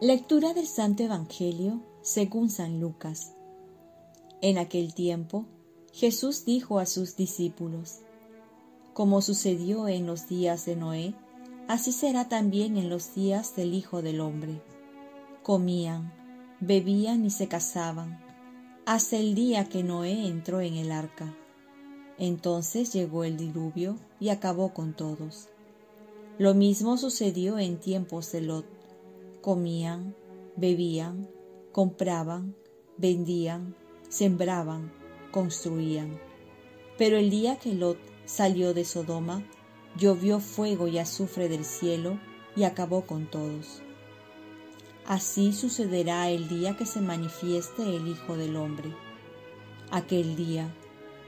Lectura del Santo Evangelio según San Lucas. En aquel tiempo, Jesús dijo a sus discípulos, Como sucedió en los días de Noé, así será también en los días del Hijo del Hombre. Comían, bebían y se casaban, hasta el día que Noé entró en el arca. Entonces llegó el diluvio y acabó con todos. Lo mismo sucedió en tiempos de Lot. Comían, bebían, compraban, vendían, sembraban, construían. Pero el día que Lot salió de Sodoma, llovió fuego y azufre del cielo y acabó con todos. Así sucederá el día que se manifieste el Hijo del Hombre. Aquel día,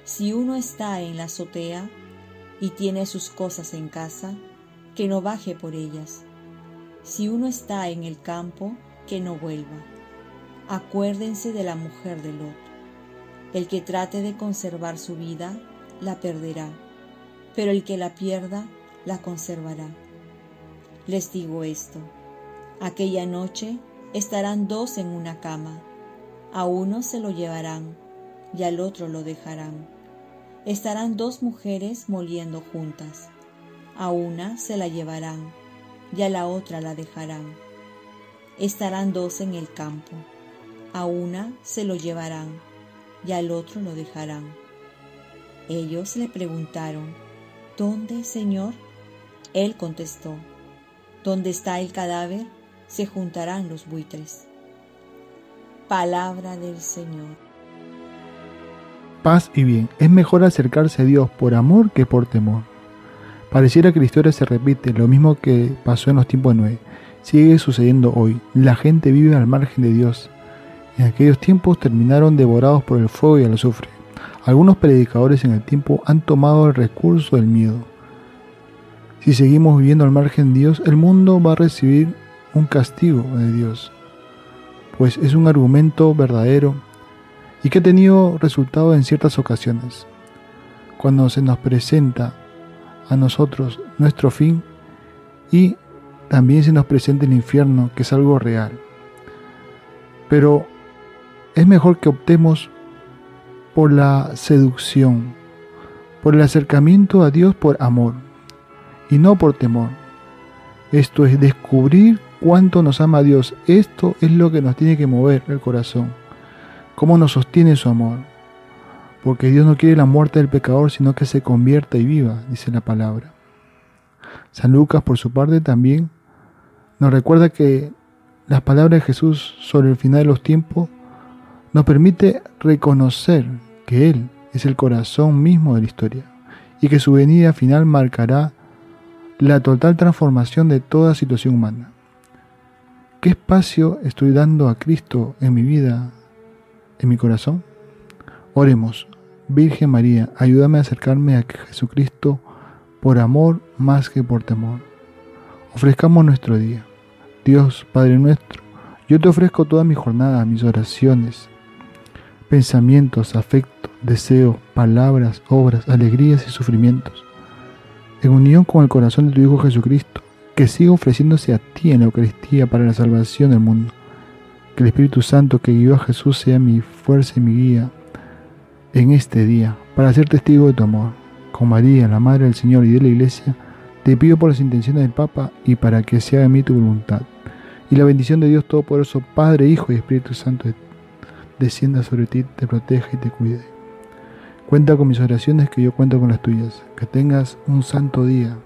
si uno está en la azotea y tiene sus cosas en casa, que no baje por ellas. Si uno está en el campo, que no vuelva. Acuérdense de la mujer de Lot. El que trate de conservar su vida, la perderá, pero el que la pierda, la conservará. Les digo esto, aquella noche estarán dos en una cama, a uno se lo llevarán y al otro lo dejarán. Estarán dos mujeres moliendo juntas, a una se la llevarán y a la otra la dejarán. Estarán dos en el campo, a una se lo llevarán y al otro lo dejarán. Ellos le preguntaron, ¿Dónde, Señor? Él contestó, ¿Dónde está el cadáver? Se juntarán los buitres. Palabra del Señor. Paz y bien. Es mejor acercarse a Dios por amor que por temor. Pareciera que la historia se repite, lo mismo que pasó en los tiempos de Noé. Sigue sucediendo hoy. La gente vive al margen de Dios en aquellos tiempos terminaron devorados por el fuego y el azufre. Algunos predicadores en el tiempo han tomado el recurso del miedo. Si seguimos viviendo al margen de Dios, el mundo va a recibir un castigo de Dios, pues es un argumento verdadero y que ha tenido resultado en ciertas ocasiones. Cuando se nos presenta a nosotros nuestro fin y también se nos presenta el infierno, que es algo real. Pero es mejor que optemos por la seducción, por el acercamiento a Dios por amor y no por temor. Esto es descubrir cuánto nos ama Dios. Esto es lo que nos tiene que mover el corazón. Cómo nos sostiene su amor. Porque Dios no quiere la muerte del pecador, sino que se convierta y viva, dice la palabra. San Lucas, por su parte, también nos recuerda que las palabras de Jesús sobre el final de los tiempos nos permite reconocer que Él es el corazón mismo de la historia y que su venida final marcará la total transformación de toda situación humana. ¿Qué espacio estoy dando a Cristo en mi vida, en mi corazón? Oremos, Virgen María, ayúdame a acercarme a Jesucristo por amor más que por temor. Ofrezcamos nuestro día. Dios, Padre nuestro, yo te ofrezco toda mi jornada, mis oraciones, pensamientos, afectos, deseos, palabras, obras, alegrías y sufrimientos, en unión con el corazón de tu Hijo Jesucristo, que siga ofreciéndose a ti en la Eucaristía para la salvación del mundo. Que el Espíritu Santo que guió a Jesús sea mi fuerza y mi guía en este día, para ser testigo de tu amor. Con María, la Madre del Señor y de la Iglesia, te pido por las intenciones del Papa y para que sea en mí tu voluntad. Y la bendición de Dios Todopoderoso, Padre, Hijo y Espíritu Santo, descienda sobre ti, te proteja y te cuide. Cuenta con mis oraciones que yo cuento con las tuyas. Que tengas un santo día.